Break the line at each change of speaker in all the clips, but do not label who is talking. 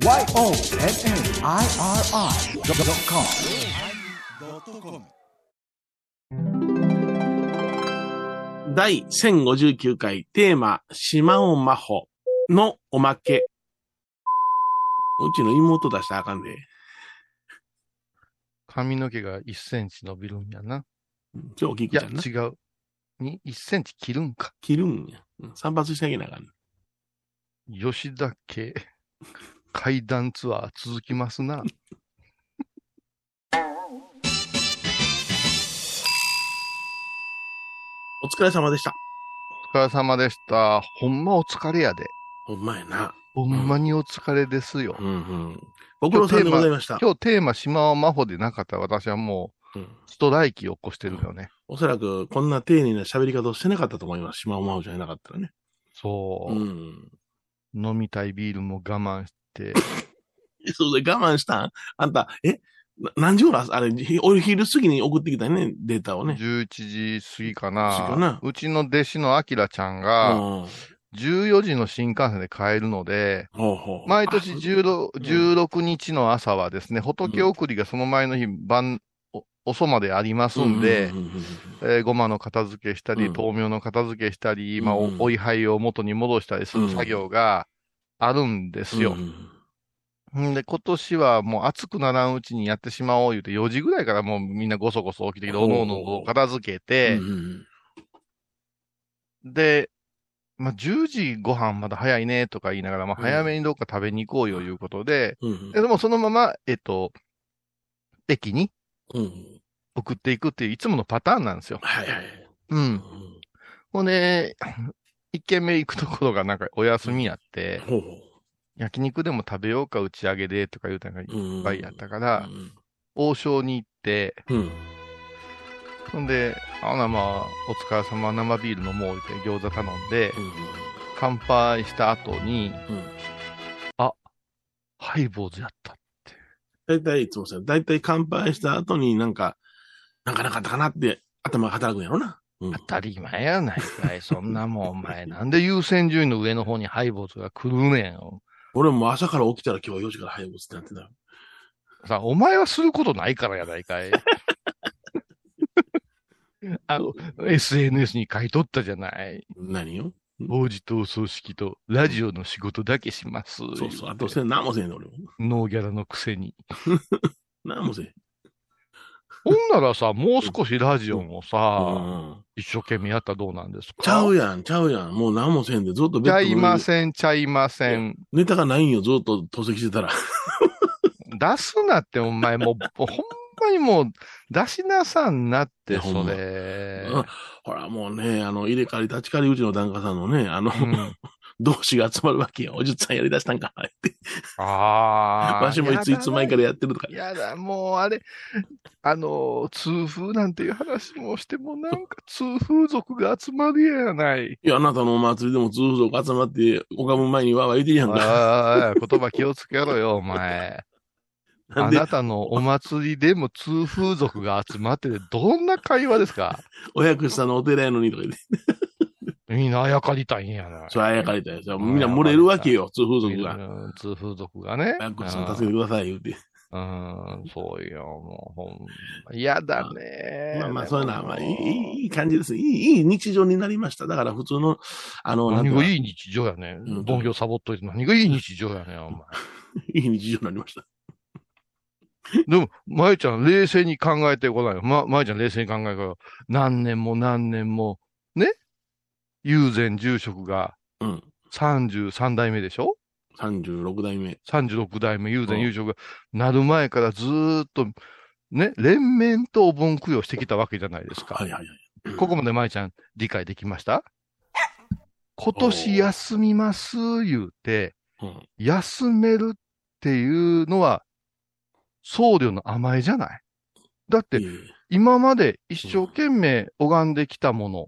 YONNIRI.com
第1059回テーマ、島尾真帆のおまけ。うちの妹出したらあかんで。
髪の毛が1センチ伸びるんやな。
ちょ、大き
い
ちゃんな。
違う。に、1センチ切るんか。
切るんや。うん散髪してあげなあかん。
吉田家階段ツアー続きますな。
お疲れ様でした。
お疲れ様でした。ほんまお疲れやで。
ほんまやな。
ほんまにお疲れですよ。
うんうん。ご苦労さんでございました。
今日テーマ島尾真帆でなかったら私はも
うん
うストライキを起こしてるよね。
おそらく、こんな丁寧な喋り方をしてなかったと思います。島尾真帆じゃなかったらね。
そうう、
ん。
飲みたいビールも我慢して。
そうで我慢したん？あんた、え？な何時頃？あれ、ひお昼過ぎに送ってきたね、データをね。
11時過ぎかな。
かな。
うちの弟子のアキラちゃん
う
が、
ん。
14時の新幹線で帰るので、
ほうほう。
毎年
あ
16, 16日の朝はですね、仏送りがその前の日晩、お遅までありますんでごまの片付けしたり、
うん。
豆苗の片付けしたり、まあ、
うん
おお位牌を元に戻したりする作業があるんですよ
うん。
で、今年はもう暑くならんうちにやってしまおう言うて、4時ぐらいからもうみんなごそごそ起きてきて、おのおのを片付けて
う、ん
で、まあ、10時ご飯まだ早いねとか言いながら、まあ、
うん
早めにどっか食べに行こうよいうことで、
うんうん
ででもそのまま、えっと、駅に
うん。
送っていくっていういつものパターンなんですよ。
はいはい。
う。
うんん
ほんで、一軒目行くところがなんかお休みやって、
ほうほ
焼肉でも食べようか打ち上げでとか言うたのがいっ
う。うん
ぱいやったから、
うん
王将に行って、
うん。
ほんで、あほなまあ、お疲れ様生ビール飲もうって餃子頼んで、乾杯した後に、
うんうん
ハイボーズやった。
大体いつもさ、大体乾杯した後になんか、なんかなかったかなって頭が働くんやろな。うん
当たり前やないかい。そんなもん、お前。なんで優先順位の上の方にハイボーズが来るねん。
俺も朝から起きたら今日は4時から早くってなってたよ。
さ、お前はすることないからやないかい。あの、SNS に書いとったじゃない。
何よ
王子とお葬式とラジオの仕事だけします。
そうそう。あとせん、何もせんねん俺も。
ノーギャラのくせに。
何もせん。
ほんならさ、もう少しラジオもさ、
うん
一生懸命やったらどうなんですか？
ちゃうやん、ちゃうやん。もう何もせんで、ずっと
ちゃいま
ん。
せん、ちゃいません。
ネタがないんよ、ずっと透析してたら。
出すなって、お前もう、ほんまにもう、出しなさんなって、それ。
うんほら、もうね、あの、入れ替わり立ち替わりうちの檀家さんのね、あの、
うん
同志が集まるわけよ。おじゅっさんやりだしたんかなって。
ああ。
わしもいついつ前からやってるとか。
やだ、もうあれ、あの、痛風なんていう話もしても、なんか 痛風族が集まるやない。
いや、あなたのお祭りでも通族集まって、拝む前にわーわー言うてるやんか。
ああ、言葉気をつけろよ、お前。あな、たのお祭りでも痛風族が集まってて、どんな会話ですか
お薬師さんのお寺やのにとか言って。
みんなあやかりたいんやな。
それあやかれたよ。みんな漏れるわけよ、通風俗が。
うん痛風族がね。
助けてください、言うて。
うん、そうよ、もう、ほんま。嫌だね。
まあまあ、そういうのは、まあ、いいいい、いい感じです。いい、いい日常になりました。だから普通の、あの、
何がい
い
い日常やね
うん
ん。本業サボっといて何がいい日常やねん、お前。
いい日常になりました。
でも、まゆちゃん、冷静に考えてごらんよ。ま、まゆちゃん、冷静に考えてごらん。何年も何年も、ね？友禅住職が
うん。
33代目でしょ
？36代目。
?36 代目友
うん
禅住職がなる前からずーっと、ね、連綿とお盆供養してきたわけじゃないですか。
はいはいはい。
ここまでまゆちゃん理解できました？今年休みます言うて、
うん。
休めるっていうのは、僧侶の甘えじゃない？だって
い、えいえ
今まで一生懸命拝んできたもの、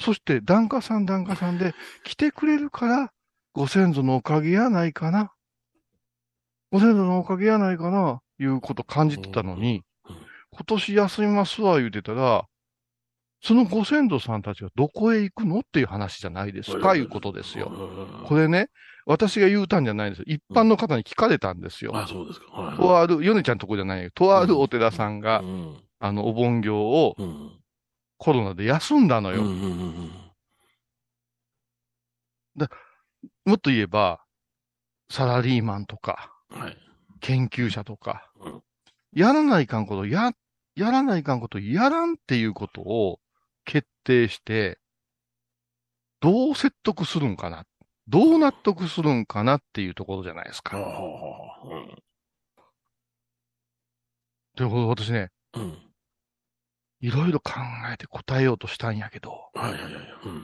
そして檀家さん檀家さんで来てくれるから、ご先祖のおかげやないかな。ご先祖のおかげやないかな、いうこと感じてたのに今年休みますわ言うてたら、そのご先祖さんたちはどこへ行くのっていう話じゃないですか、いうことですよ。これね、私が言うたんじゃないんですよ。一般の方に聞かれたんですよ。
あ、そうですか。はい
とある、ヨネちゃんとこじゃないよ。とあるお寺さんが、
うん。
あの、お盆行を
うん。
コロナで休んだのよ。
うんうんうん
もっと言えば、サラリーマンとか、
うん。はい。
研究者とか、
うん
やらないかんこと、や、やらないかんこと、やらんっていうことを決定して、どう説得するんかな。どう納得するんかなっていうところじゃないですか。
はあはあはあ
ということで私ね、
うん。うん。
いろいろ考えて答えようとしたんやけど、
はいはいはいはい。うん。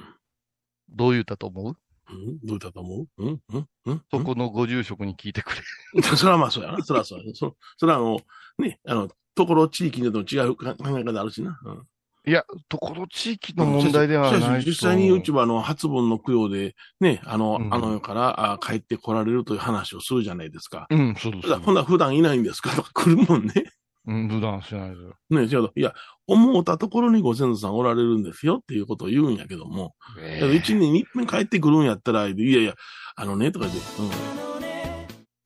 どう言ったと思う？
うん？どうだと思う？うん？うん？うん？
そこのご住職に聞いてくれ。
それはまあそうやな。それはそうや。そそれはあの、ね、あの、ところ地域によっても違う考え方あるしな。うん
いや、ところ地域の問題ではないと。
し実際にうちはあの、初盆の供養で、ね、あの、
うん
あの世からあ帰って来られるという話をするじゃないですか。
うん、そうです
ほんなら普段いないんですか？とか来るもんね。
うん、普段しないですよ。
ね、違う。いや、思ったところにご先祖さんおられるんですよっていうことを言うんやけども、
え
だから一年に一遍帰ってくるんやったら、いやいや、あのね、とか言って、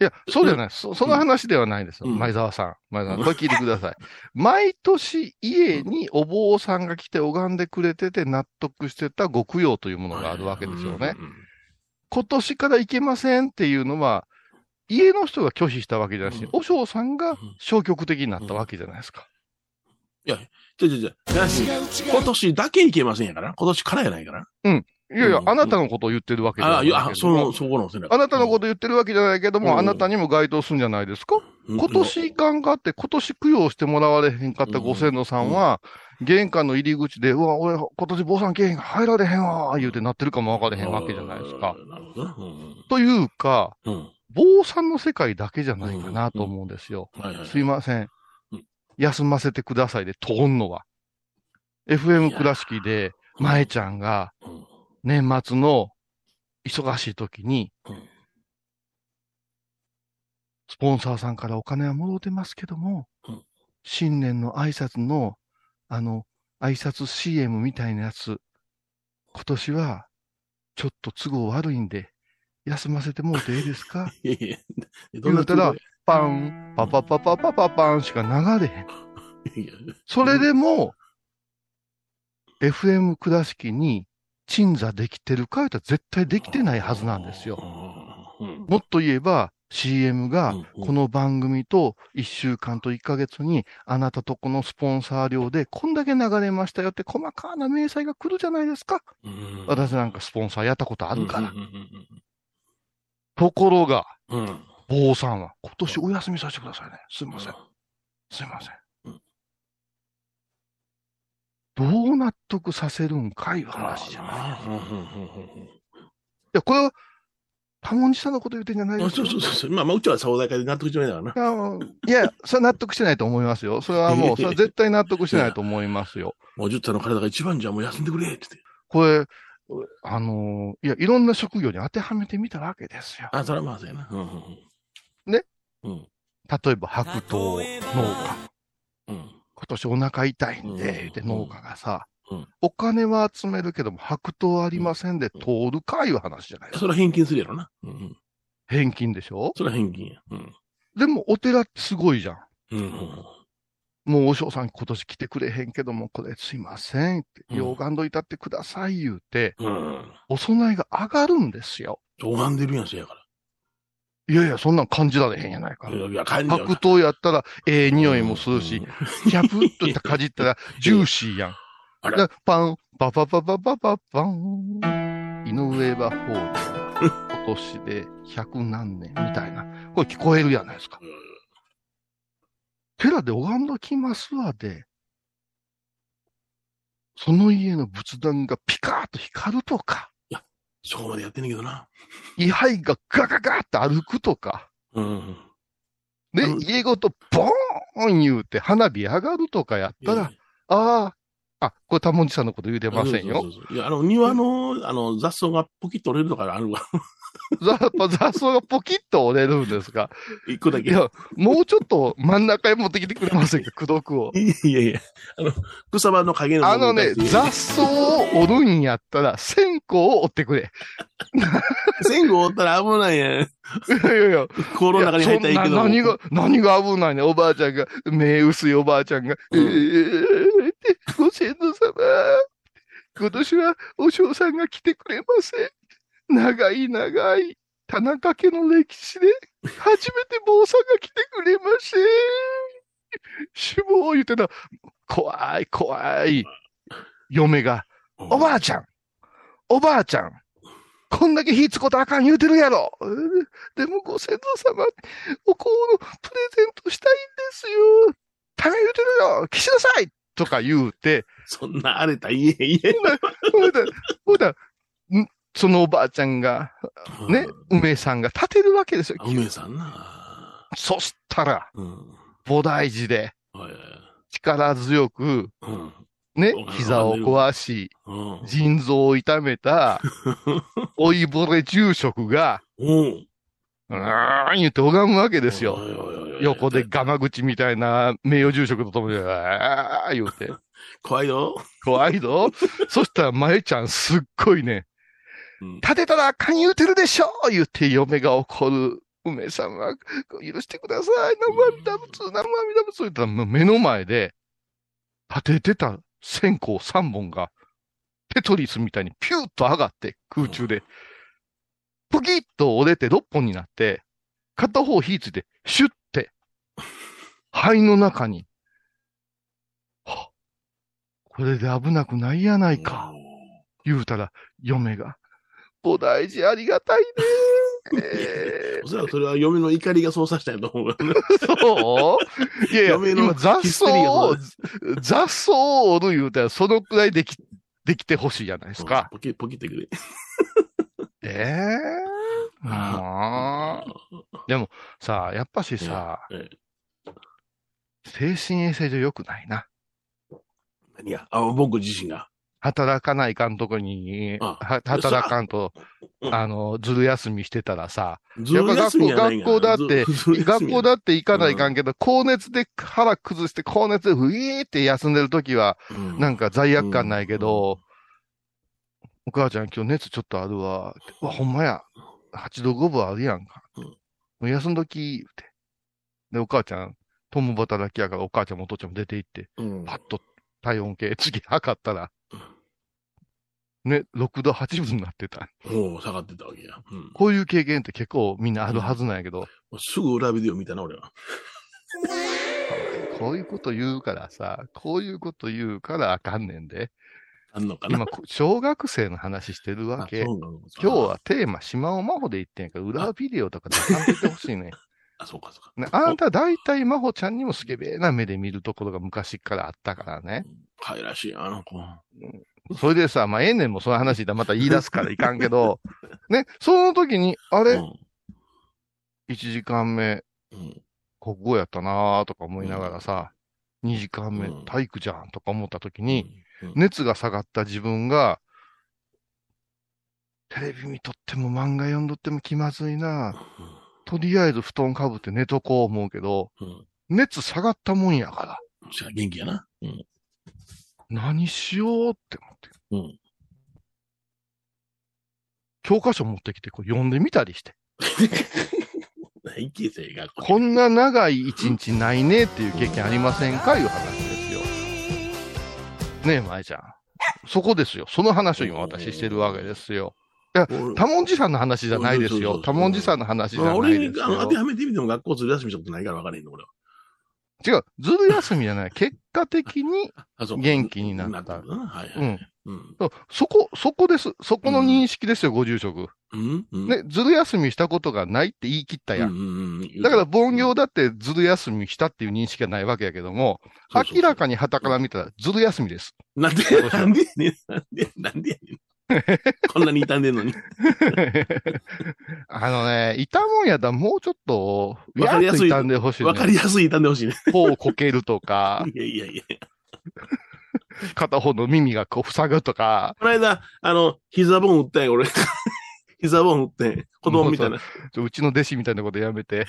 いや、そうじゃない。そその話ではないですよ。
うん
前澤さん。前澤さん。これ聞いてください。毎年家にお坊さんが来て拝んでくれてて納得してたご供養というも
うん。
のがあるわけですよね。
うんうんうん
今年から行けませんっていうのは、家の人が拒否したわけじゃなし
うん、
お嬢さんが消極的になったわけじゃないですか。
いや、じゃじゃじゃ、じゃなし今年だけいけませんやから。今年からやないから。
いやいや
う、ん
あなたのことを言ってるわけじゃ
ああ、
ない
いや、あ
けども
その、そこの
あなたのこと言ってるわけじゃないけども、
うん
あなたにも該当するんじゃないですか？
うん
今年頑張って、今年供養してもらわれへんかったご先祖さんは、玄関の入り口で、うわ、俺、今年坊さんけえへん入られへんわ、言うてなってるかもわかれへんわけじゃないですか。
なるほどな。うん
というか、
うん。うん。
坊さんの世界だけじゃないかなと思うんですよ。すいません。
うん。
休ませてくださいで通んのは。FM 倉敷で、舞ちゃんが
うん。
年末の忙しい時に、
うん。
スポンサーさんからお金は戻ってますけども、
うん。
新年の挨拶の、あの、挨拶 CM みたいなやつ、今年は、ちょっと都合悪いんで、休ませてもうてええですか？
いやいや、
言うたらパン、パパパパパパパンしか流れへん。それでも、FM 倉敷に鎮座できてるか言ったら絶対できてないはずなんですよ。
うん。
もっと言えば CM がこの番組と1週間と1ヶ月にあなたとこのスポンサー料でこんだけ流れましたよって細かな明細が来るじゃないですか。
うん
私なんかスポンサーやったことあるから。ところが、
うんうん。
坊さんは今年お休みさせてくださいね。すいません。すいません
うん。
どう納得させるんかいう話じゃない。いや、これは、多文字さんのこと言ってんじゃない
うん。
ですよ。
そうそうそう。まあ、まあ、うちは総大会で納得してないからな。
いやそれは納得してないと思いますよ。それはもう、それは絶対納得してないと思いますよ。
もう10歳の体が一番じゃもう休んでくれって言って。
これ、あのーいや、いろんな職業に当てはめてみたわけですよ。
あ、それはまあ、そうやな。うん。
ね？
うん。
例えば、白桃農家。
うん。
今年お腹痛いん
うん
で、で、農家がさ
うん、
お金は集めるけども、白桃ありませんで通るかいう話じゃない。
それは返金するやろな。うんうん。
返金でしょ？
それは返金や。うん。
でも、お寺ってすごいじゃん。
うんうん
もう、お嬢さん今年来てくれへんけども、これすいませんって、
うん
ようがんどいたってください言うて、
うん。うん。
お供えが上がるんですよ。
拝んでるやん、せやか
いやいや、そんなん感じられへんやないか
ら。い。や、いや、感じ
白桃やったら、ええ匂いもするし、キャプッといったかじったら、ジューシーやん。
あら
だパン、パパパパパパパン。井上はホール。今年で百何年みたいな。これ聞こえるやないですか。寺で拝んどきますわで、その家の仏壇がピカーッと光るとか、
そこまでやってんねんけどな。
位牌がガガガーって歩くとか、
うん。
で
うん、
家ごとボーン言うて花火上がるとかやったら、ああ、あ、これ、多文字さんのこと言うてませんよ
そう。そうそういや、あの、庭の、あの、雑草がポキッと折れるとかあるわ。
ざ 雑草がポキッと折れるんですか？
一個だけ。
いや、もうちょっと真ん中へ持ってきてくれませんか？駆毒を。
いやいやあの、草場の影の
あのね、雑草を折るんやったら、線光を追ってくれ。
線香おったら危ないやん。
いやいやいや、
心の中に入ったらいいけど。
何が、何が危ないね。おばあちゃんが、目薄いおばあちゃんが、
うん
えーってご先祖様、今年はお嬢さんが来てくれません。長い長い。田中家の歴史で、初めて坊さんが来てくれません。死亡言ってた、怖い怖い。嫁が、
うん。
おばあちゃん。おばあちゃん。こんだけ火つことあかん言うてるやろ。うんでもご先祖様、お香のプレゼントしたいんですよ。ため言うてるよ。来しなさいとか言うて、
そんな荒れた家、家。
ほいだ、ほいだ、んそのおばあちゃんが、ね、梅さんが立てるわけですよ。
うん。梅さんな。
そしたら、
うん。
菩提寺で力強く、
うん。
ね
うん、
膝を壊し、
うん。
腎臓を痛めた、老いぼれ住職が、
う
ーん言って拝むわけですよ。横でガマ口みたいな名誉住職とともに、あー言うて、
怖いよ。
怖いぞ。そしたら、まゆちゃんすっごいね、
うん。
立てたらあかん言うてるでしょ言って嫁が怒る。梅さんは、許してください。生阿弥陀仏、生阿弥陀仏言ったら、目の前で、立ててた線香3本が、テトリスみたいにピューッと上がって、空中で、プキッと折れて6本になって、片方火ついて、シュッて、肺の中に、はこれで危なくないやないか。言うたら、嫁が、菩提寺ありがたいね。え
おそらくそれは嫁の怒りがそうさせたんやと思う
そう？いやいや、
嫁の
今雑草を雑草を折る言うたら、そのくらいでき、できてほしいじゃないですか。
ポキ、ポキってくれ。
ええー。あー。さあ、やっぱしさ、
ええ
精神衛生上良くないな。
何が？あ、僕自身が？
働かないかんとこに、働かんと、
うん。
あの、ずる休みしてたらさ、
やないんや
学校だって学校だって行かないかんけど、高熱で腹崩して、高熱でふいーって休んでるときは、
うん。
なんか罪悪感ないけど、お母ちゃん今日熱ちょっとあるわ。うわ、ほんまや。8度5分あるやんか。休んどき、言うて。で、お母ちゃん、共働きやからお母ちゃんもお父ちゃんも出て行って、
うん
パッと体温計、次測ったら、ね、6度8分になってた。
おう下がってたわけや。うん
こういう経験って結構みんなあるはずなんやけど、
すぐ裏ビデオ見たな、俺は。
こういうこと言うからさ、こういうこと言うからあかんねんで。
あんのかな？
今、こ小学生の話してるわけ。今日はテーマ、島尾真帆で言ってんやか。ら、裏ビデオとか出さんといてほしいね。
あ、そうか、そうか。
ねあんた大体真帆ちゃんにもスケベな目で見るところが昔からあったからね。
可愛らしい、あの子。
それでさ、まあ、ええねんもその話でまた言い出すからいかんけど、ね、その時に、あれ、
うん。
1時間目、
うん。
国語やったなーとか思いながらさ、2時間目
うん、
体育じゃんとか思った時に、
うん
熱が下がった自分が、テレビ見とっても漫画読んどっても気まずいな。とりあえず布団かぶって寝とこう思うけど、
うん
熱下がったもんやから、
じゃあ元気やな。うん。
何しようって思って。
うん。
教科書持ってきてこう読んでみたりして。こんな長い一日ないねっていう経験ありませんかいう話ですよ。ねえ、舞ちゃん。そこですよ。その話を今私してるわけですよ。多文字さんの話じゃないですよ。多文字さんの話じゃ
まあ、
ない
俺
です
にあの当て
よ。
はめてみても学校ずる休みしたことないから分からへんの、俺は。
違う。ずる休みじゃない。結果的に、元気になった。
はいはい。
うん。
うん。
そこ、そこです。そこの認識ですよ、ご住職。
うん？うん。
ね、ずる休みしたことがないって言い切ったやん。
うんうんうん。
だから、凡業だってずる休みしたっていう認識がないわけやけども、
そうそうそう
明らかに旗から見たらずる休みです。
なんで、なんでやねん、なんで、なんでやねん。こんなに傷んでんのに。
あのね、いたもんやったらもうちょっと、
わかりやすい
傷んでほしい、ね。
わかりやすい傷んでほしいね。
頬をこけるとか、
いやいやいや。
片方の耳がこう塞ぐとか、
この間、あの、膝ボン打ったんや、俺。膝ボン打って、子供みたいな。
ちょうちの弟子みたいなことやめて、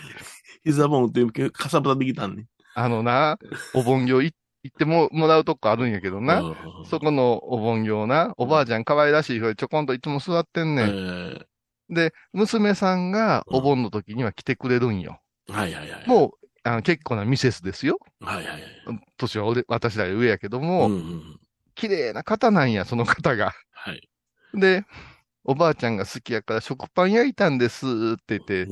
膝ボン打って、かさぶたできたんね。
あのな、お盆行行ってももらうとこあるんやけどな。
うん
そこのお盆行な、おばあちゃん可愛らしい人でちょこんといつも座ってんねん。
えー
で、娘さんがお盆の時には来てくれるんよ。
はいはいはい。
もう、あの結構なミセスですよ。
はいはいはい。
年は俺、私らより上やけど
う
も、
んうん。
綺麗な方なんや、その方が。
はい。
で、おばあちゃんが好きやから食パン焼いたんですって言って、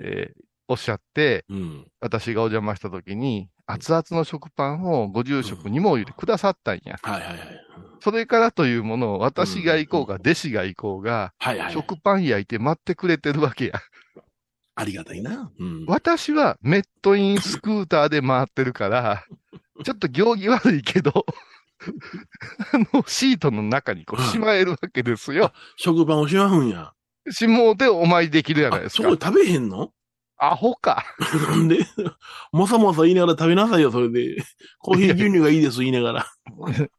えーおっしゃって、
うん。
私がお邪魔した時に、熱々の食パンをご住職にも入れてくださったんや。
はいはいはい。
それからというものを私が行こうが、弟子が行こうが、
はいはい。
食パン焼いて待ってくれてるわけや。
ありがたいな。うん。
私はメットインスクーターで回ってるから、ちょっと行儀悪いけど、あの、シートの中にこうしまえるわけですよ。
食パンをしまうんや。
しもうてお参りできるじゃない
あ、
ですか
そこ。で食べへんの？
アホか。
なんで、もさもさ言いながら食べなさいよ、それで。コーヒー牛乳がいいです、言いながら。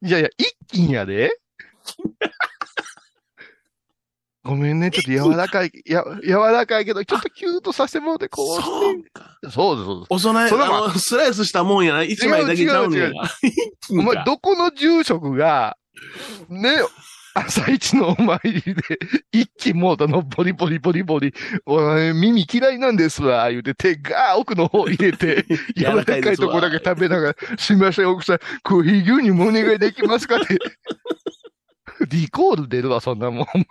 いやいや、一斤やで。ごめんね、ちょっと柔らかい、や、柔らかいけど、ちょっとキューッとさせてもらって、こう
そうか。
そうです、そうです。
お供え、
そ
あの、スライスしたもんやな。一枚だけちゃうねん
違う違う
が。
お前、どこの住職が、ね、朝一のお参りで、一気もうたのボリボリボリボリ、お前耳嫌いなんですわ、言うて手ガー奥の方入れて、柔らかいとこだけ食べながら、すみません、奥さん、コーヒー牛乳もお願いできますか？って。リコール出るわ、そんなもん。お前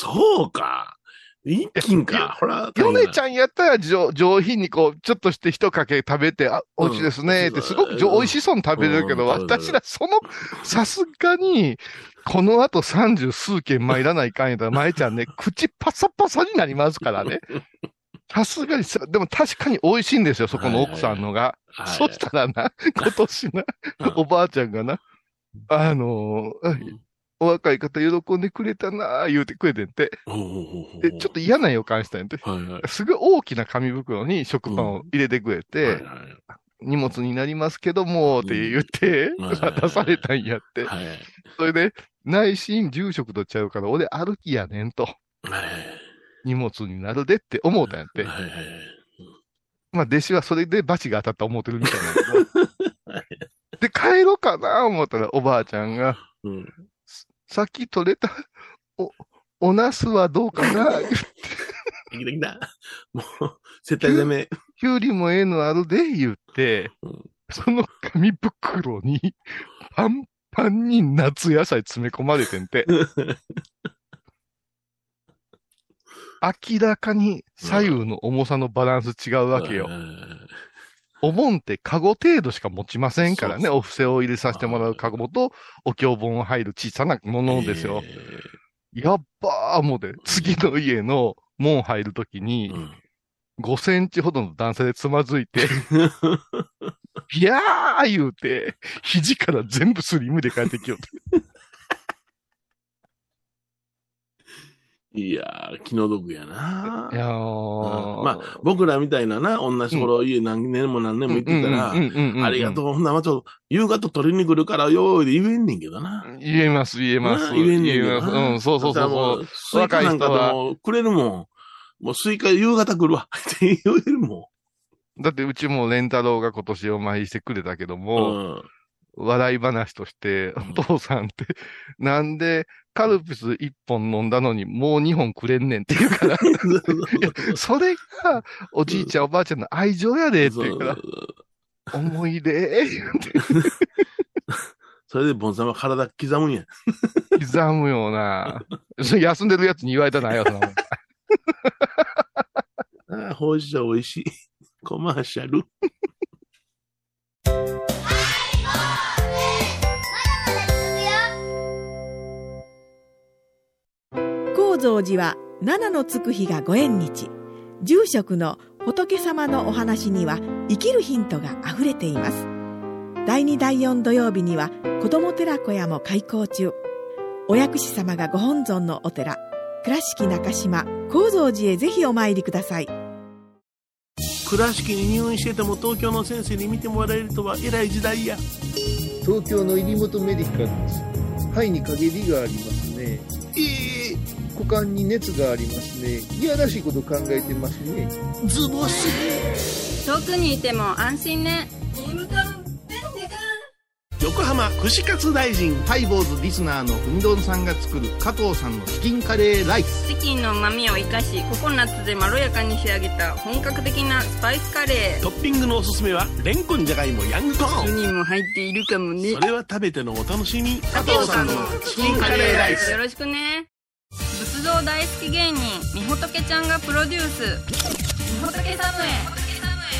そうか。一斤か。ほら、
嫁ち
ゃ
ゃんやったら上上品にこう、ちょっとして一かけ食べて、あ、美味しいですね。って、すごく上美味しそうに食べれるけど、
うん。
私らその、さすがに、この後三十数件参らないかんやったら、舞ちゃんね、口パサパサになりますからね。さすがにさ、でも確かに美味しいんですよ、そこの奥さんのが。そしたらな、今年な、おばあちゃんがな、あのーお若い方喜んでくれたなあ言うてくれてんて。で、ちょっと嫌な予感したんやて。
と、はいはい。
すごい大きな紙袋に食パンを入れてくれて、
はいはい
荷物になりますけども、って言って、
うん
渡されたんやって。
はい。
それで、内心住職とちゃうから、俺歩きやねんと、
はい
荷物になるでって思うたんやって。
はいはい。
まあ、弟子はそれでバチが当たった思ってるみたいなんだけど。で、帰ろうかな思ったら、おばあちゃんが、
うん。
さっき取れた、お、おナスはどうかな？
できたできた。もう、絶対ダメ。
きゅうりもええのあるで、言って、
うん
その紙袋に、パンパンに夏野菜詰め込まれてんて、明らかに左右の重さのバランス違うわけよ。お盆ってカゴ程度しか持ちませんからね。
そうそう
お布施を入れさせてもらうカゴと、お経本を入る小さなものですよ。
え
やっばー思うて、次の家の門入るとき
ー
に、
うん。
5センチほどの段差でつまずいて、いやー言うて、肘から全部スリムで帰ってきよっ
いやー、気の毒やな。
いや
うん
ー。
まあ、僕らみたいなな、同じ頃家何年も何年も行ってたら、ありがと
う
う、ほんならちょっと、夕方取りに来るからよーで言えんねんけどな。
ん。言えます、言えます。
な言えんねんけど
ます。
な。
うん、そうそうそうそう。
スイカなんかでもくれるもん。もうスイカ夕方来るわ。って言えるも
だってうちもレンタロウが今年お参りしてくれたけど
ん。
も、
うん。
笑い話として、お父さんって、なんでカルピス1本飲んだのにもう2本くれんねんって言うから、それがおじいちゃんおばあちゃんの愛情やでって言うから、思い出、
それでボンさんは体刻むんや。
刻むような。休んでるやつに言われたないよ、
ああ、ほうじ茶美味しい。コマーシャル。
高蔵寺は七のつく日がご縁日。住職の仏様のお話には生きるヒントがあふれています。第2第4土曜日には子ども寺小屋も開校中。お薬師様がご本尊のお寺。倉敷中島・高蔵寺へぜひお参りください。
倉敷に入院してても東京の先生に見てもらえるとは偉い時代や。
東京の入本メディカルです。肺に陰りがありますね。
ええ
股間に熱がありますね。いやらしいこと考えてますね。
ズボス。
遠くにいても安心ね。
横浜串カツ大臣
ハイボーズリスナーのうみどんさんが作る加藤さんのチキンカレーライス。
チキンの旨味を生かしココナッツでまろやかに仕上げた本格的なスパイスカレー。
トッピングのおすすめはレンコンじゃがいもヤングコーン。
1人も入っているかもね。
それは食べてのお楽しみ。
加藤さんのチキンカレーライス。よろしくね。仏像大好き芸人みほとけちゃんがプロデュース。みほとけサムへ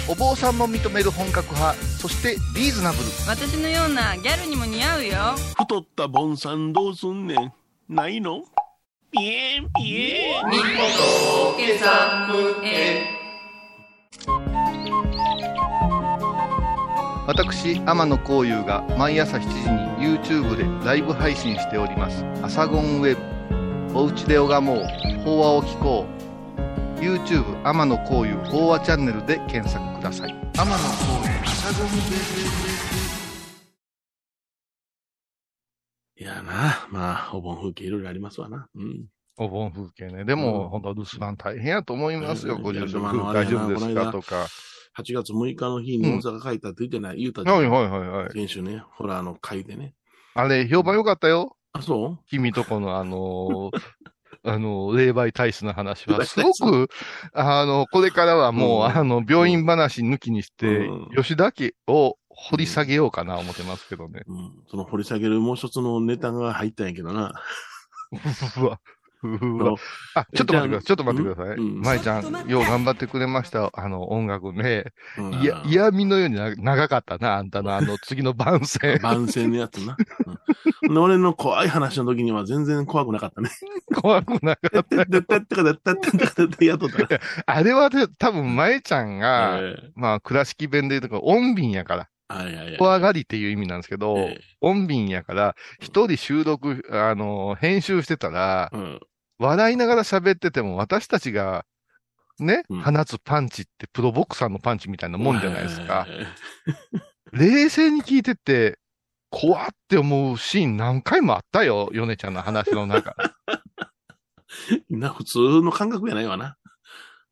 お坊さんも認める本格派、そしてリーズナブル。
私のようなギャルにも似合うよ。
太ったボンさんどうすんねん。ないの？ピエンピエン。
みほとけサムへ
私、天野幸雄が毎朝7時に YouTube でライブ配信しております。アサゴンウェブ。おうちで拝もう。法話を聞こう。YouTube 天野幸雄法話チャンネルで検索ください。天野幸雄アサゴンウェブ。
いやな、まあ、お盆風景いろいろありますわな。うん。
お盆風景ね。でも、
うん
本当留守番大変やと思いますよ。
うん
ご住職大丈夫ですかとか。
8月6日の日に大阪帰ったって言ってない、言うたじゃん
はいはいはいはい。
先週ね、ほら、あの、会でね。
あれ、評判良かったよ。
あ、そう？
君とこのあのー あの、霊媒体質の話は、すごく、あの、これからはもう、
うん。
あの、病院話抜きにして、
うん。
吉田家を掘り下げようかな思ってますけどね。
うん。その掘り下げるもう一つのネタが入ったんやけどな。
あ、ちょっと待ってください。ちょっと待ってください。
うん
舞ちゃん、よう頑張ってくれました。あの、音楽ね。
うん
いや、嫌味のようにな長かったな、あんたのあの、次の番宣。
番宣のやつな。俺の怖い話の時には全然怖くなかったね。
怖くなかった。
だったったかだったったかだったやっとったな。
あれはね、多分、舞ちゃんが、
ええ
まあ、倉敷弁で言うとか、音便やから。怖がりっていう意味なんですけど、
ええ
音便やから、一人収録、あの、編集してたら、
うん。
笑いながら喋ってても、私たちが、ね、
うん
放つパンチってプロボクサーのパンチみたいなもんじゃないですか。冷静に聞いてて、怖って思うシーン何回もあったよ、ヨネちゃんの話の中。
な、普通の感覚やないわな。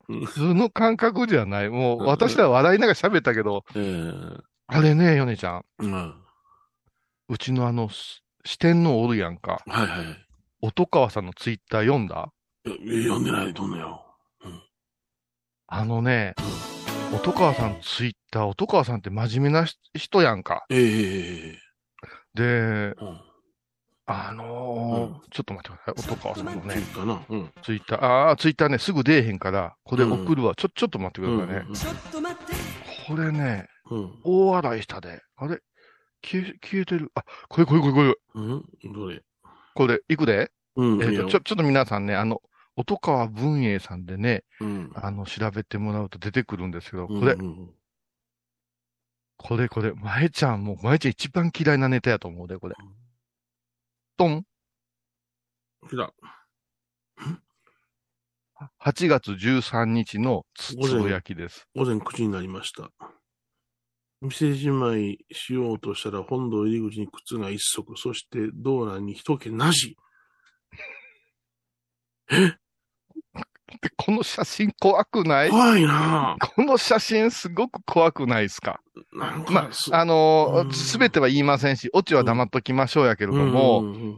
普通の感覚じゃない。もう、
うん
私ら笑いながら喋ったけど、
ええ
あれね、ヨネちゃん。
うん。
うちのあの、す四天王おるやんか。
はいはい。
音川さんのツイッター読んだ？
え、え読んでない、どんなよ。
あのね、音川さんツイッター、音川さんって真面目なし人やんか。
ええ
で、
うん。
あのー
うん
ちょっと待ってください。音川さんの
いい
ね、
かな。うん。
ツイッター、ああ、ツイッターね、すぐ出えへんから、これ送るわ。ちょ、ちょっと待ってくださいね。これね、
うん。
大笑いしたで。あれ？消え、消えてる？あ、これこれこれこれ。
うん？うん。どれ？
これ、いくで
うん。
えっ、と、ちょ、ちょっと皆さんね、あの、音川文英さんでね、
うん。
あの、調べてもらうと出てくるんですけど、これ、
うんうん
これこれ、前ちゃん、もう、前ちゃん一番嫌いなネタやと思うで、これ。トン
来た。
8月13日のつつぶやきです。
午前9時になりました。店じまいしようとしたら本堂入り口に靴が一足、そして道内に一軒なし。
で、この写真怖くない？
怖いな
この写真すごく怖くないですか？
ぁ。なんか
ま
す
あ、あの
うん
すべては言いませんし、オチは黙っときましょうやけれど
うん
も、
うんうん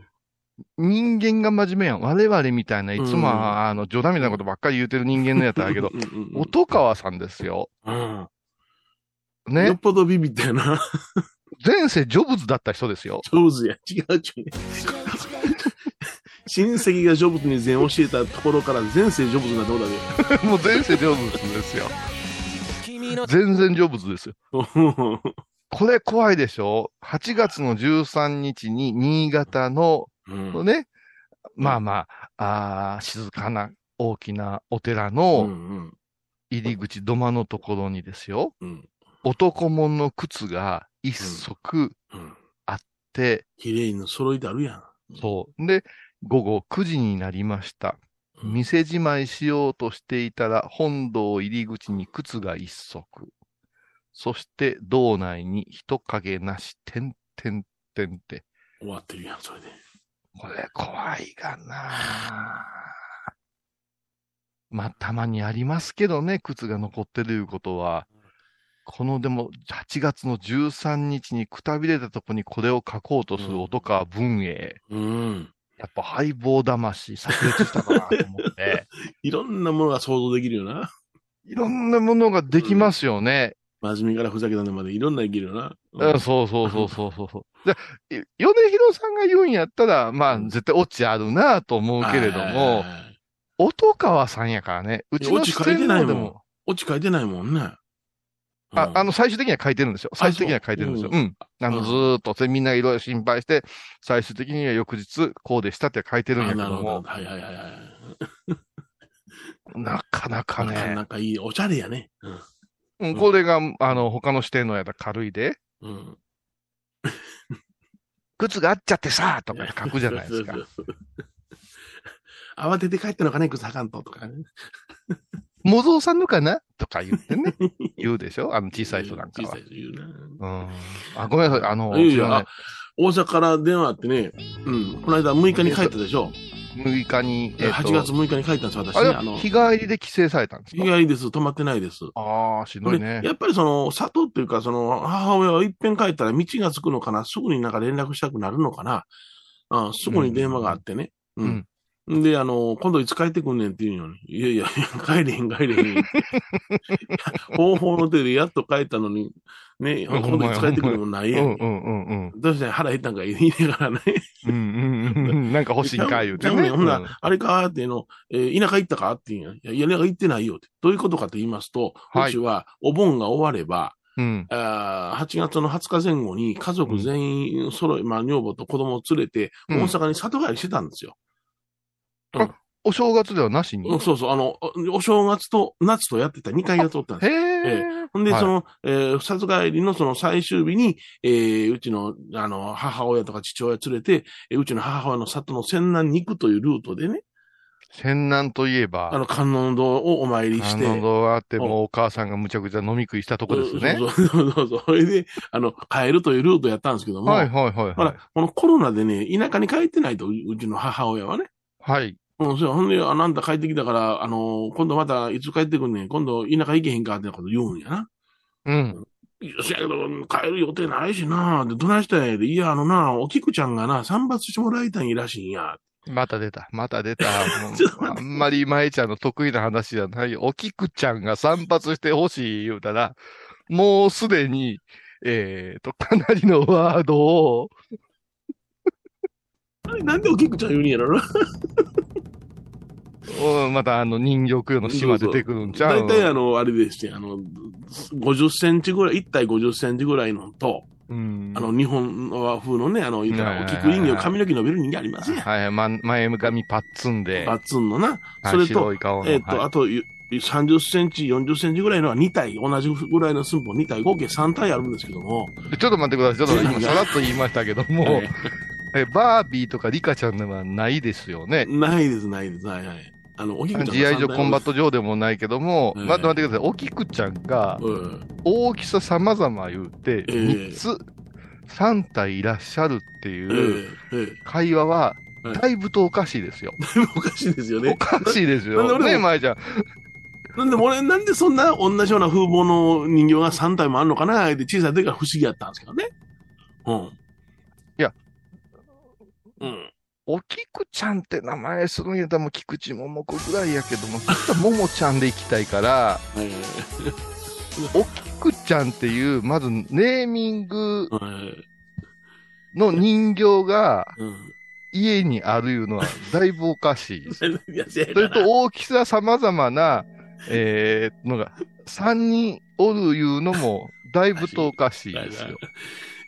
人間が真面目やん。我々みたいな、いつも、
うん
あの、冗談みたいなことばっかり言うてる人間のやつだけど
う、んうんうん
音川さんですよ。
うんよっ
ね。
ぽどビビったよな。
前世ジョブズだった人ですよ。
上手や。違う違う。親戚がジョブズに全教えたところから前世ジョブズなどうだけ。
もう前世ジョブズですよ。全然ジョブズですよ。これ怖いでしょ ?8 月の13日に新潟の
うん
ね、まあまあ、あー静かな大きなお寺
う
の
ん
入り口土間のところにですよ、
うん
男物の靴が一足
うん。
で、
綺麗に揃いであるやん。
そう。で、午後9時になりました。
うん
店じまいしようとしていたら、本堂入り口に靴が一足。そして、道内に人影なし、てんてんてんって。
終わってるやん、それで。
これ怖いがなまあ、たまにありますけどね、靴が残ってるいうことは。このでも、8月の13日にくたびれたとこにこれを書こうとする音川文英。
うん。
やっぱ相棒魂炸裂したかなと思って。
いろんなものが想像できるよな。
いろんなものができますよね。
真面目からふざけたのまでいろんなできるよな。
うん、そうそうそうそうそうそう。で、い米広さんが言うんやったら、まあ、絶対オチあるなと思うけれども音川さんやからね。うちの
オチ書いてないもん
四天王でも。
オチ書いてないもんね。
あ、あの、最終的には書いてるんですよ。最終的には書いてるんですよ。
そう
うん。あの、
うん
ずーっと、それみんないろいろ心配して、最終的には翌日、こうでしたって書いてるんや
あ
けども
なるほど。、はいはいはいはい。
なかなか
なか
ね
な、かいい、おしゃれやね。
うんこれが、あの、他の視点のやったら軽いで、
うん。うん。
靴があっちゃってさとか書くじゃないですか。
そうそうそう。慌てて帰ったのかね、靴はかんととかね。
模造さんのかな？とか言ってね。言うでしょ？あの小さい人なんかは
小さい。人言うな。
うん。あ、ごめんなさい。あの、
いや大阪から電話あってね、うん、この間6日に帰ったでしょ？
せん6日に、えっと
8月6日に帰ったんです、私ね。
あ
の、
日帰りで帰省されたんです
日
か
帰りです。泊まってないです。
ああ、しんどいね。
やっぱりその、里っていうか、その、母親はいっぺん帰ったら道がつくのかな、すぐになんか連絡したくなるのかな？あすぐに電話があってね。うん。で、あの、今度いつ帰ってくんねんって言うのに、いやいや、帰れへん帰れへん。方法の手でやっと帰ったのに、ね、
うん
今度いつ帰ってくるのもないやん。
うんうんうんうん。
どうして腹減ったんか言いながらね。
うんうんうんうん。なんか欲しいんか言うてね。
ねんほんなあれかっていうの、えー田舎行ったかって言うんや。いや、田舎行ってないよって。どういうことかと言いますと、
はいう
ちはお盆が終われば、
うん。
あー8月の20日前後に家族全員揃い、まあ女房と子供を連れて、
うん
大阪に里帰りしてたんですよ。
お正月ではなしに？
うんそうそう、あの、おお正月と夏とやってた2回やっとったんです
へ
よ。
え。
ほんで、
はい
その、えー、里帰りのその最終日に、えー、うちの、あの、母親とか父親連れて、えーうちの母親の里の仙南に行くというルートでね、
仙南といえば、
あの、観音堂をお参りして、
観音堂があって、もうお母さんがむちゃくちゃ飲み食いしたとこですね。
そうそうそうそう。それで、あの、帰るというルートやったんですけども、
はいはいはいはい
ほら。、このコロナでね、田舎に帰ってないと、ううちの母親はね。
はい。
うん、そうほんで、あ、なんだ帰ってきたから、あの、今度またいつ帰ってくんねん、今度田舎行けへんかってなこと言うんやな。
うん。
そやけど、帰る予定ないしなで、どないしたんやで。いや、あのな、お菊ちゃんがな、散髪してもらいたいらしいんや。
また出た。また出た。あんまり舞ちゃんの得意な話じゃないよ。おきくちゃんが散髪してほしい言うたら、もうすでに、えーと、かなりのワードを、
あれなんでお菊ちゃん言うんやろな。
うんまたあの人形用の島出てくるんちゃう？
大体あの、あれでして、あの、50センチぐらい、1体50センチぐらいのと、
うん。
あの、日本和風のね、あの、言ったら、お菊人形、髪の毛伸びる人形ありますやん。
はい、ま、前髪パッツンで、
バッツンのな。
はい
それと。えっと、
はい
あと、ゆ30センチ、40センチぐらいのは2体、同じぐらいの寸法2体、合計3体あるんですけども。
でちょっと待ってください。ちょっと今さらっと言いましたけども、
はい
えバービーとかリカちゃんではないですよね。
ないです、ないです。はいはい。あの、お菊ちゃんが
自愛
3体
女コンバット上でもないけども、
ええ
待って待ってください。おきくちゃんが
うん。
大きさ様々言うて、
ええ
3つ、3体いらっしゃるって
え
いう会話は
はい、
だいぶと おかしいですよ。
おかしいですよ
お
ね。
かしいですよ。ねえ、舞ちゃん。
なんで、俺、なんでそんな同じような風貌の人形が3体もあるのかなって小さい時から不思議やったんですけどね。うん。うん。
おきくちゃんって名前するんやったらもう菊池桃子ぐらいやけども、きっとももちゃんで行きたいから、おきくちゃんっていう、まずネーミングの人形が
うん。
家にあるいうのはだいぶおかしいそれと大きさ様々な、えー、のが、3人おるいうのも、だいぶとおかしいですよ。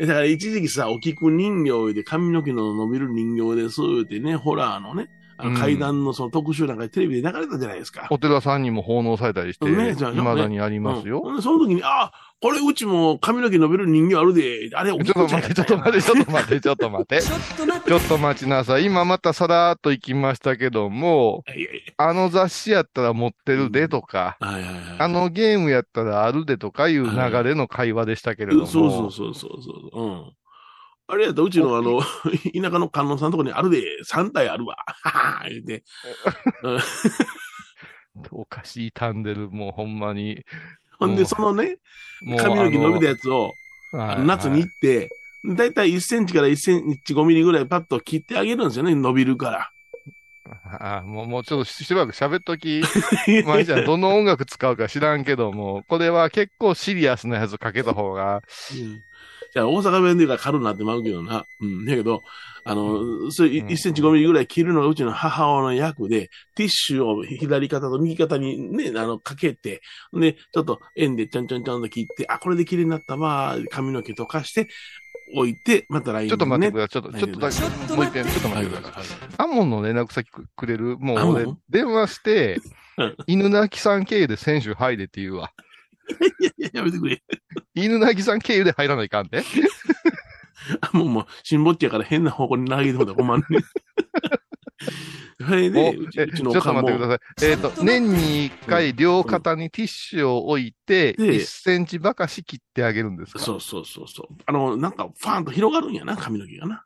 だから一時期さ、お菊人形で髪の毛の伸びる人形ですってね、ホラーのね、階段のその特集なんかテレビで流れたじゃないですか。
お寺さんにも奉納されたりして、
ね
未だにありますよ。
うん、その時に、あ、これうちも髪の毛伸びる人形あるで、あれお
ちょっと待って、ちょっと待って、ちょっと待って、ちょっと待って。
ちょっと待って
ちょっと待ちなさい。今またさらーっと行きましたけども、あの雑誌やったら持ってるでとか。あのゲームやったらあるでとかいう流れの会話でしたけれども。
そうそうそうそうそう。うん。あれやうちのあの、田舎の観音さんのとこにあるで、3体あるわ。はは言って。
おかしいタンデル、もうほんまに。
ほんで、そのね、髪の毛伸びたやつを、夏に行って、だいたい1センチから1センチ5ミリぐらいパッと切ってあげるんですよね、伸びるから。
ああ、もう、もうちょっとしばらく喋っとき。まあ、じゃあ、どの音楽使うか知らんけども、これは結構シリアスなやつかけた方が。うん。
じゃあ、大阪弁で言うから軽なってまうけどな。うん。だけど、あの、それ1センチ5ミリぐらい切るのがうちの母親の役で、ティッシュを左肩と右肩にね、あの、かけて、で、ちょっと円でちょんちょんちょんと切って、あ、これで綺麗になった、まあ、髪の毛とかして、置いて、また LINE
ちょっと待ってください。ちょっと、ちょっとだけ、もう一遍、ちょっと待ってください。アモンの連絡先くれる？もう俺、電話して、犬鳴さん経由で選手入れって言うわ。
いやいや、やめてくれ。
犬鳴さん経由で入らないかんで。
あ、もうもう、辛抱っちやから変な方向に投げてもら困るね。それで、うち
ちのちょっと待ってください。えっ、ー、と、年に1回両肩にティッシュを置いて、1センチばかし切ってあげるんですか？
そうそうそうそう。あの、なんか、ファーンと広がるんやな、髪の毛がな。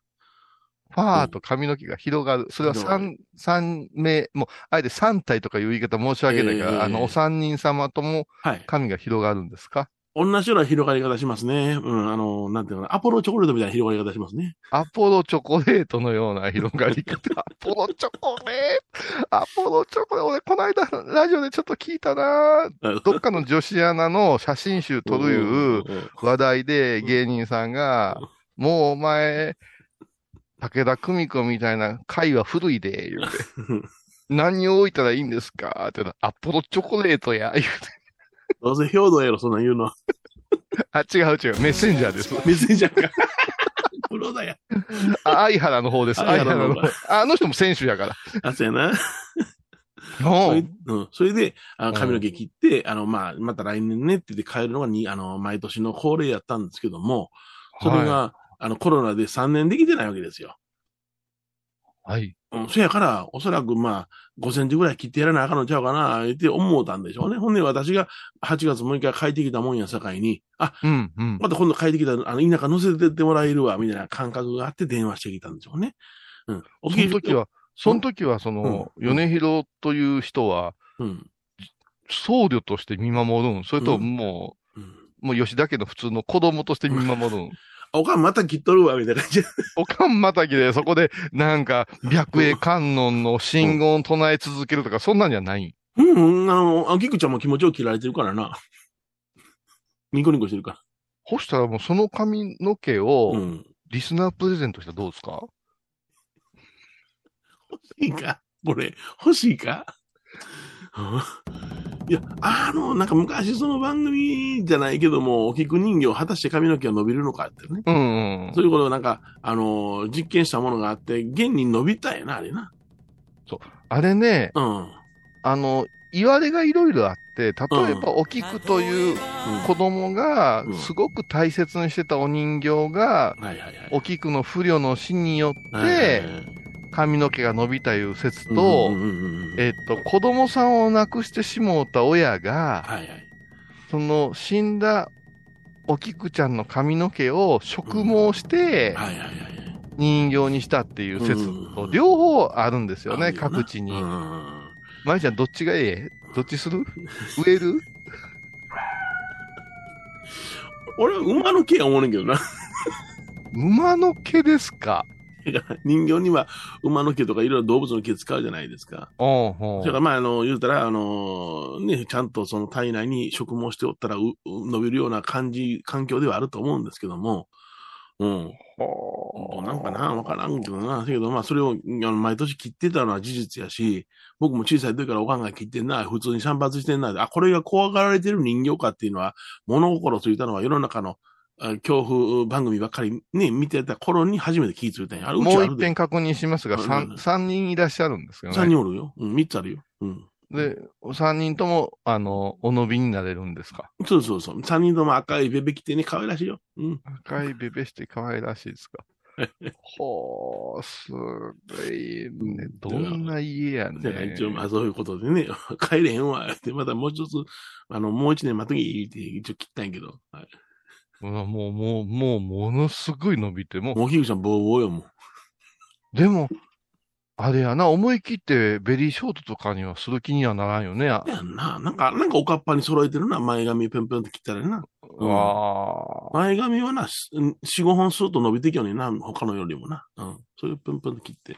ファーと髪の毛が広がる。それは三、三名、もう、あえて三体とかいう言い方申し訳ないから、えー、あの、お三人様とも髪が広がるんですか、
同じような広がり方しますね。うん、あの、なんていうのアポロチョコレートみたいな広がり方しますね。
アポロチョコレートのような広がり方。アポロチョコレート。アポロチョコレート。俺、この間、ラジオでちょっと聞いたな。どっかの女子アナの写真集撮るいう話題で芸人さんが、もうお前、武田久美子みたいな回は古いで、言うて。何を置いたらいいんですか？ってアポロチョコレートや、言うて。
どうせ兵道やろ、そんなん言うの。
あ、違う違う。メッセンジャーです。
メッセンジャーか。プロだや。
あ、相原の方です。相原の方。あの人も選手やから。
あ、そうやな。それうん、それで、あの髪の毛切って、あの、まあ、また来年ねって言って帰るのがに、あの、毎年の恒例やったんですけども、それが、はい、あの、コロナで3年できてないわけですよ。
はい。
うん、そやから、おそらくまあ、5センチぐらい切ってやらなあかんのちゃうかな、って思うたんでしょうね。ほんで、私が8月6日帰ってきたもんやさかいに、あ、
うんうん、
また今度帰ってきた、あの、田舎乗せてってもらえるわ、みたいな感覚があって電話してきたんでしょうね。
うん。その時は、その時は、その、うん、米広という人は、うん、僧侶として見守るん？それともう、うん、もう吉田家の普通の子供として見守るん？
おかんまた切っとるわ、みたいな感じ。
おかんまたぎで、そこで、なんか、白衣観音の信号を唱え続けるとか、そんなんじゃない
うん、うん、あの、あきくちゃんも気持ちを切られてるからな。ニコニコしてるから。
そしたらもうその髪の毛を、リスナープレゼントしたらどうですか、
欲しいか？これ、欲しいか？いや、あの、なんか昔その番組じゃないけども、お菊人形、果たして髪の毛は伸びるのかってね。
うん、うん、
そういうことをなんか、あの、実験したものがあって、現に伸びたやな、あれな。
そう。あれね、
うん。
あの、言われがいろいろあって、例えば、お菊という子供が、すごく大切にしてたお人形が、お菊の不慮の死によって、髪の毛が伸びたいう説と、えっと、子供さんを亡くしてしもうた親が、
はいはい、
その死んだお菊ちゃんの髪の毛を植毛して、人形にしたっていう説と、両方あるんですよね、各地に。まいちゃん、どっちがええ？どっちする？植える？
俺は馬の毛や思うねんけどな。
馬の毛ですか？
人形には馬の毛とかいろいろ動物の毛使うじゃないですか。
おう
おうそれからまあ、あの、言うたら、あの、ね、ちゃんとその体内に植毛しておったら伸びるような感じ、環境ではあると思うんですけども、うん。どうなんかなわからんけどな。だけど、まあ、それを、毎年切ってたのは事実やし、僕も小さい時からおかんが切ってんな、普通に散髪してんな、あ、これが怖がられてる人形かっていうのは、物心ついたのは世の中の恐怖番組ばっかりね、見てた頃に初めて聞いついたんや。
あもう一点確認しますが、三、三人いらっしゃるんですよね。
三人おるよ。うん、三つあるよ。うん。
で、三人とも、あの、お伸びになれるんですか？
そうそうそう。三人とも赤いベベ着てね、可愛らしいよ。うん。
赤いベベして可愛らしいですか？ほー、すごいね。どんな家やねん。
一応、まあそういうことでね、帰れへんわ。って、またもう一つ、あの、もう一年待ときって一応切ったんやけど。はい
もう、もう、もう、ものすごい伸びて、もう。
もう、ひぐちゃん、ボーボーよ、も
う。でも、あれやな、思い切ってベリーショートとかにはする気にはならんよね。あ
やんな。なんか、なんかおかっぱに揃えてるな。前髪ぴょんぴょんって切ったらな。うん
あ。
前髪はな、し四五本スーッと伸びてきよねんな。他のよりもな。うん。そういうぴょんぴょんって切って。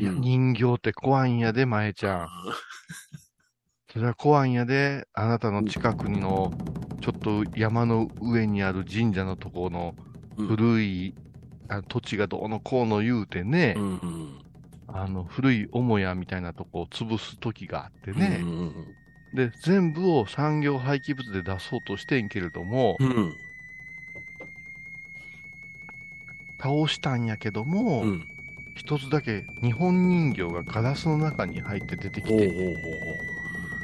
いや、
うん
人形って怖いんやで、前ちゃん。それは怖いんやで、あなたの近くにの、ちょっと山の上にある神社のところの
うん
古い、あ土地がどうのこうの言うてね、
うんうん。
あの古い母屋みたいなとこを潰す時があってね、
うんうん
で、全部を産業廃棄物で出そうとしてんけれども、
うん。うん。
倒したんやけども、
うん。
一つだけ日本人形がガラスの中に入って出てきて、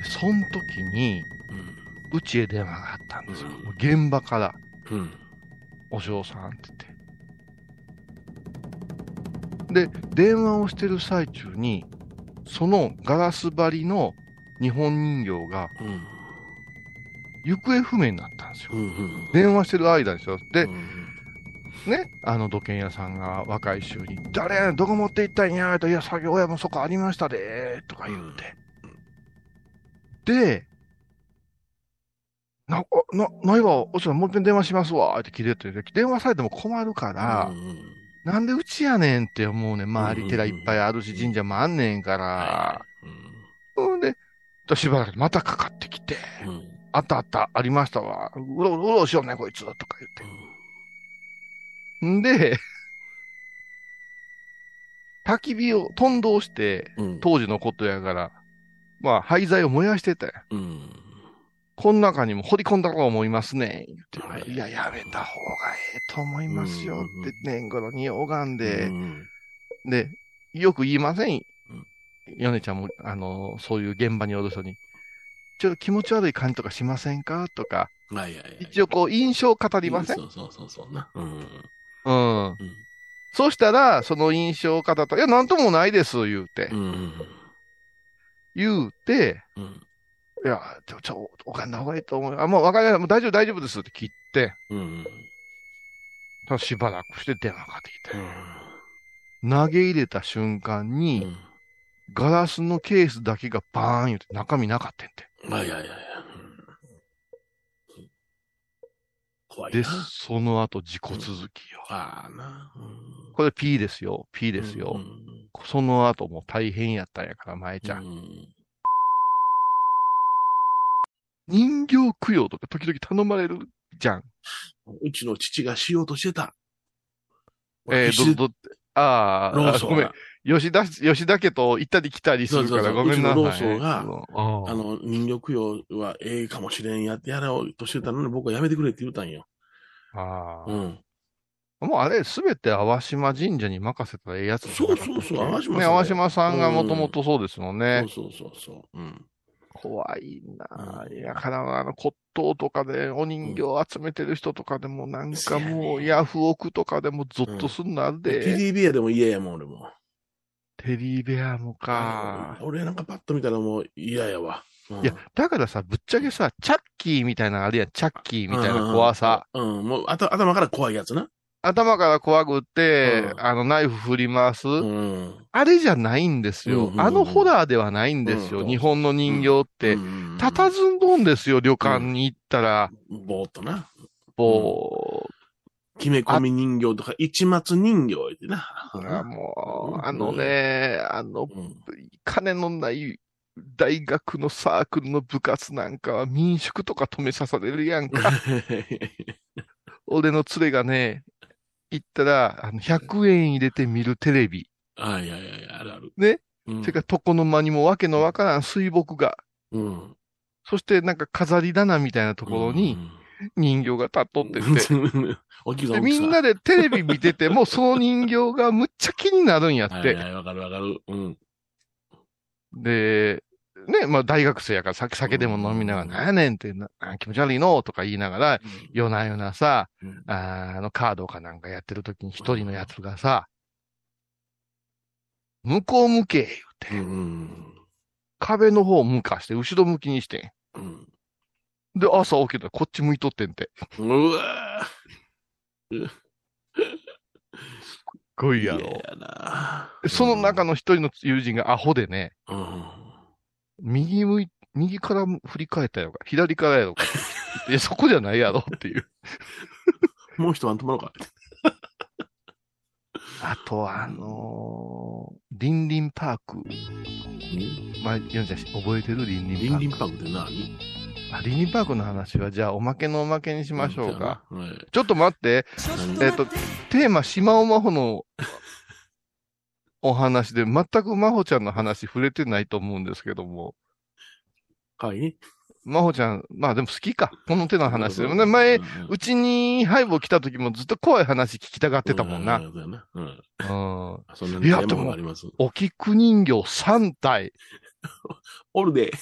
ほ
その時に、
う
ちへ電話があったんですよ。
うん
現場から、
う。うん。
お嬢さんって言って。で、電話をしてる最中に、そのガラス張りの日本人形が
うん。
行方不明になったんですよ。
うん。うん。
電話してる間ですよ。で
う、ん
ね、あの土建屋さんが若い衆に、誰やどこ持って行ったんやと、いや、作業屋もそこありましたで、とか言って。で、な、あな、ないわ、おちらもう一遍電話しますわ、って切れて、電話されても困るから、
うん
なんでうちやねんって思うねん。周り寺いっぱいあるし、
うん
神社もあんねんか
は
ら。
い
うんで、としばらくまたかかってきて、
うん。
あったあった、ありましたわ。うろうろしようね、こいつ、とか言って。んで、焚き火を、頓動して、
うん。
当時のことやから、まあ、廃材を燃やしてたよ。
うん。
この中にも掘り込んだろう思いますね。言って
はい
いや、やめた方がええと思いますよ。
うん
って、年頃に拝んで
う、ん
で、よく言いません。ヨネちゃんも、あの、そういう現場におる人に、ちょっと気持ち悪い感じとかしませんか？とか、
はいはいはい。
一応こう、印象を語りません？
そうそうそうそうな。うん。
うん。そうしたら、その印象を語ったら、いや、なんともないです、言うて
う。ん。
言うて、
うん。
いや、ちょ、ちょ、おかんだ方がいいと思う。あ、もうわかりました。もう大丈夫、大丈夫ですって切って、
うん。
ただしばらくして電話かかってきて、投げ入れた瞬間に、ガラスのケースだけがバーン言うて中身なかったんて。
うん。はいはいはいはい。うん怖い
で、
な。
その後事故続きよ。
ああな。うん
これ P ですよ。P ですよ。
うん
その後も大変やったんやから、前ちゃん。
うん
人形供養とか時々頼まれるじゃん。
うちの父がしようとしてた。
えー、ど、ど、あーあ、ごめん
が。
吉田、吉田家と行ったり来たりするから、
そうそうそう
ごめんなさい。
うちのローソンが
うん
あの、人形供養はええかもしれんやってやろうとしてたのに僕はやめてくれって言ったんよ。
あー
うん。
もうあれ、すべて淡島神社に任せたらええやつ
そうそうそう淡島さん
ね、淡島さんがもともとそうですもんね。
そうそうそうそう。うん。
怖いなぁ。
うん
いや、から、あの、骨董とかでお人形集めてる人とかでも、なんかもう、ヤフオクとかでもゾッとすんのある
テ
で。
ディベアでも嫌やもん、俺も。
テディベアもか。
俺なんかパッと見たらもう嫌やわ。うん
いや、だからさ、ぶっちゃけさ、チャッキーみたいなのあるやん。チャッキーみたいな怖さ。。
うん、うんもう頭頭から怖いやつな。
頭から怖くって、
うん
あの、ナイフ振り回す。
うん。
あれじゃないんですよ。
うんうんうん
あのホラーではないんですよ。
うん
日本の人形って。
うん
佇んどんですよ、旅館に行ったら。
ぼーっとな。
こ
決め込み人形とか、市松人形ってな。
も
う
あのね、あの、
うん。
金のない大学のサークルの部活なんかは民宿とか止めさされるやんか。俺の連れがね、行ったら、あの、100円入れて見るテレビ。
はいはいはい、あるある。
ね？
うん
それから床の間にもわけのわからん水墨画。
うん。
そしてなんか飾り棚みたいなところに人形が立っとってて。
うん、
みんなでテレビ見てても、その人形がむっちゃ気になるんやって。
はいはい、わかるわかる。うん。
で、ね、まあ大学生やから酒酒でも飲みながら、
うん
なんやねんってな、あ気持ち悪いのとか言いながら、夜な夜なさ、
うん
あのカードかなんかやってる時に一人のやつがさ、向こう向け言うて、
うん。
壁の方向かして後ろ向きにして
うん。
ん。で、朝起きたらこっち向いとってんて。
うわ
ごいやろ。
嫌やな。
その中の一人の友人がアホでね、
うん。
右向い、右から振り返ったやろか、左からやろか。いや、そこじゃないやろっていう。
もう一晩泊まろうか。
あと、あのー、リンリンパーク。まあ、ヨンちゃん覚えてる？リンリンパーク。
リンリンパークって何？
あリンリンパークの話は、じゃあ、おまけのおまけにしましょうか。。
はい
ちょっと待って。えっ、と、テーマ、島尾真帆のお話で、全く真帆ちゃんの話触れてないと思うんですけども。
かわい。
真帆ちゃん、まあでも好きか。この手の話で。ね前、うちにハイボー来た時もずっと怖い話聞きたがってたもんな。
うん。
うん。
そんない山
やでも
があります。
お菊人形3体。
おるで。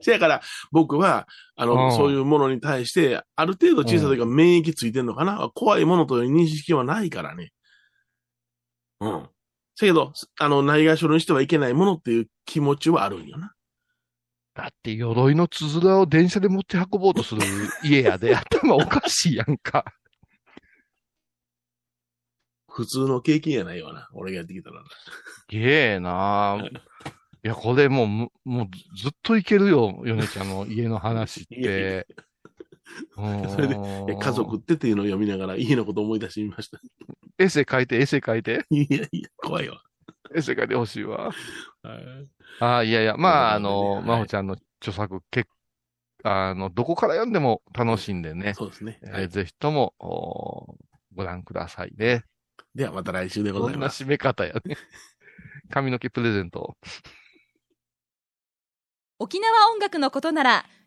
せやから、僕は、あの、
うん
そういうものに対して、ある程度小さい時は免疫ついてんのかな、怖いものという認識はないからね。うん。せやけど、あの、ないがしろにしてはいけないものっていう気持ちはあるんよな。
だって鎧のつづらを電車で持って運ぼうとする家やで、頭おかしいやんか。
普通の経験やないわな。俺がやってきたらな。
げえなぁ。いや、これもうむ、もうずっといけるよ、ヨネちゃんの家の話って。うん
それでえ家族ってっていうのを読みながら家のことを思い出してみました。
エッセイ書いて、エッセイ書いて。
いやいや、怖いわ。
エッセイ書いてほしいわ。
はい
ああ、いやいや、まあ、あの、真帆ちゃんの著作、けあの、どこから読んでも楽しんでね。
そうですね。
えー
はい、
ぜひとも、おご覧くださいね。
ではまた来週でご
こんな
ざいます。
締め方やね。髪の毛プレゼント。
沖縄音楽のことなら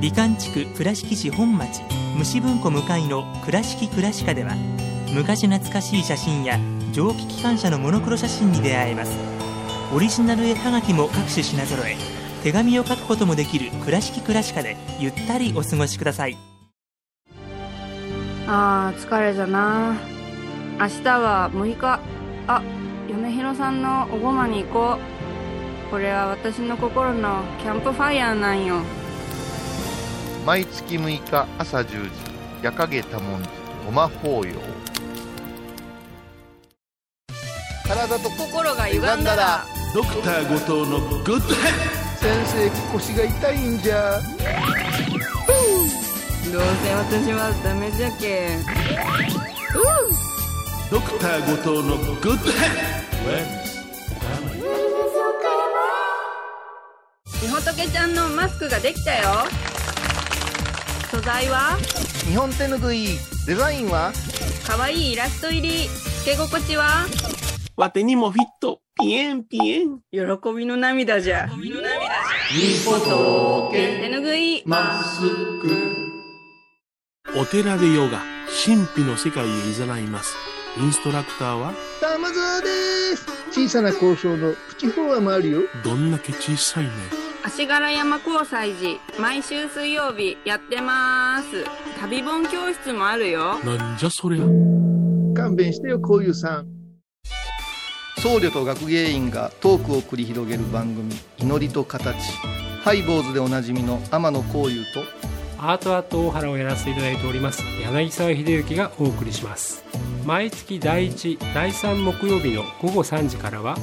美観地区倉敷市本町虫文庫向かいの「倉敷倉歯科」では昔懐かしい写真や蒸気機関車のモノクロ写真に出会えます。オリジナル絵はがきも各種品揃え手紙を書くこともできる「倉敷倉歯科」でゆったりお過ごしください。
あー疲れじゃな。明日は6日。あ米広さんのおごまに行こう。これは私の心のキャンプファイヤーなんよ。
毎月6日朝10時、夜影多文字、ごま法要。
体と
心が歪んだら
ドクター後藤のグッドヘッ
先生腰が痛いんじゃ
どうせ私はダメじゃけ
ドドクター後藤のグッドヘ
みほとけちゃんのマスクができたよ素材は？
日本手ぬぐいデザインは？
かわいいイラスト入り。つけ心地は？
わてにもフィット。ピエンピエン。
喜びの涙じゃ。手ぬぐい。
マスクお寺でヨガ神秘の世界へ誘います。インストラクターは？
玉沢です。小さな交渉のプチフォアもあるよ。
どんだけ小さいね
足柄山交際時毎週水曜日やってます。旅本教室もあるよ。
なんじゃそりゃ。
勘弁してよこういうさん。
僧侶と学芸員がトークを繰り広げる番組「祈りと形」ハイボーズでおなじみの天野幸雄と
アートアート大原をやらせていただいております柳沢秀幸がお送りします。毎月第1第3木曜日の午後3時からは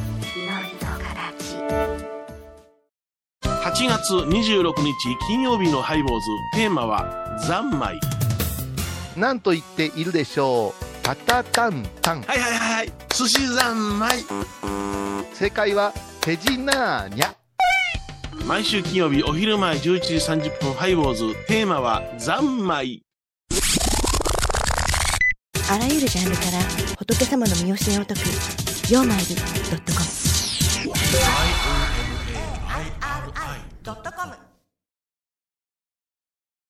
8月26日金曜日のハイボーズテーマは三昧
なんと言っているでしょう。タタタンタン。
はいはいはいはい寿司三昧
正解は、手品にゃ。
毎週金曜日お昼前11時30分ハイボーズテーマは三昧
あらゆるジャンルから仏様の身教えを解く「曜マイルドットコム」ドットコム